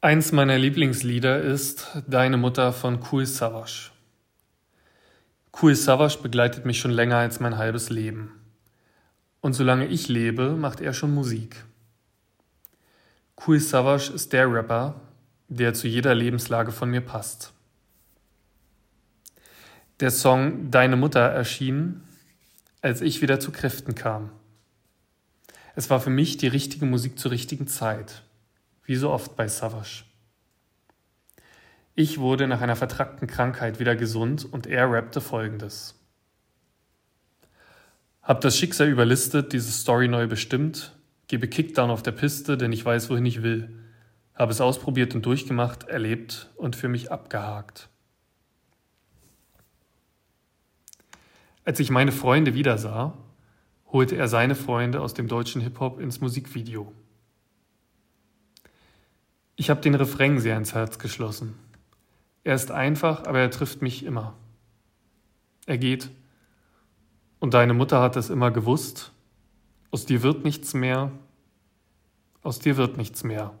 Eins meiner Lieblingslieder ist Deine Mutter von Kool Savas. Kool Savas begleitet mich schon länger als mein halbes Leben. Und solange ich lebe, macht er schon Musik. Kool Savas ist der Rapper, der zu jeder Lebenslage von mir passt. Der Song Deine Mutter erschien, als ich wieder zu Kräften kam. Es war für mich die richtige Musik zur richtigen Zeit wie so oft bei Savage. Ich wurde nach einer vertrackten Krankheit wieder gesund und er rappte folgendes. Hab das Schicksal überlistet, diese Story neu bestimmt, gebe Kickdown auf der Piste, denn ich weiß, wohin ich will. Habe es ausprobiert und durchgemacht, erlebt und für mich abgehakt. Als ich meine Freunde wiedersah, holte er seine Freunde aus dem deutschen Hip-Hop ins Musikvideo. Ich habe den Refrain sehr ins Herz geschlossen. Er ist einfach, aber er trifft mich immer. Er geht. Und deine Mutter hat es immer gewusst. Aus dir wird nichts mehr. Aus dir wird nichts mehr.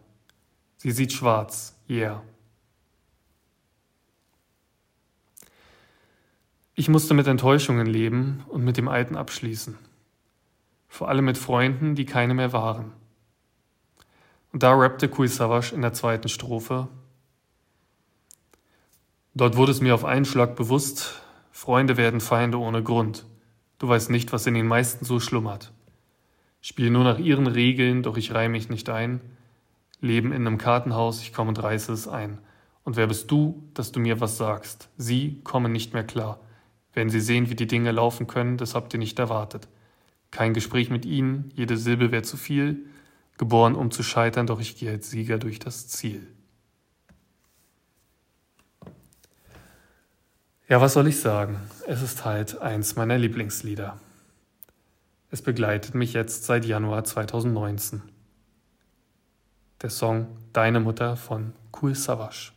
Sie sieht schwarz. Yeah. Ich musste mit Enttäuschungen leben und mit dem Alten abschließen. Vor allem mit Freunden, die keine mehr waren. Und da rappte Kui Savas in der zweiten Strophe. Dort wurde es mir auf einen Schlag bewusst, Freunde werden Feinde ohne Grund. Du weißt nicht, was in den meisten so schlummert. Spiel nur nach ihren Regeln, doch ich reihe mich nicht ein. Leben in einem Kartenhaus, ich komme und reiße es ein. Und wer bist du, dass du mir was sagst? Sie kommen nicht mehr klar. Wenn sie sehen, wie die Dinge laufen können, das habt ihr nicht erwartet. Kein Gespräch mit ihnen, jede Silbe wäre zu viel. Geboren, um zu scheitern, doch ich gehe als Sieger durch das Ziel. Ja, was soll ich sagen? Es ist halt eins meiner Lieblingslieder. Es begleitet mich jetzt seit Januar 2019. Der Song Deine Mutter von Kool Savas.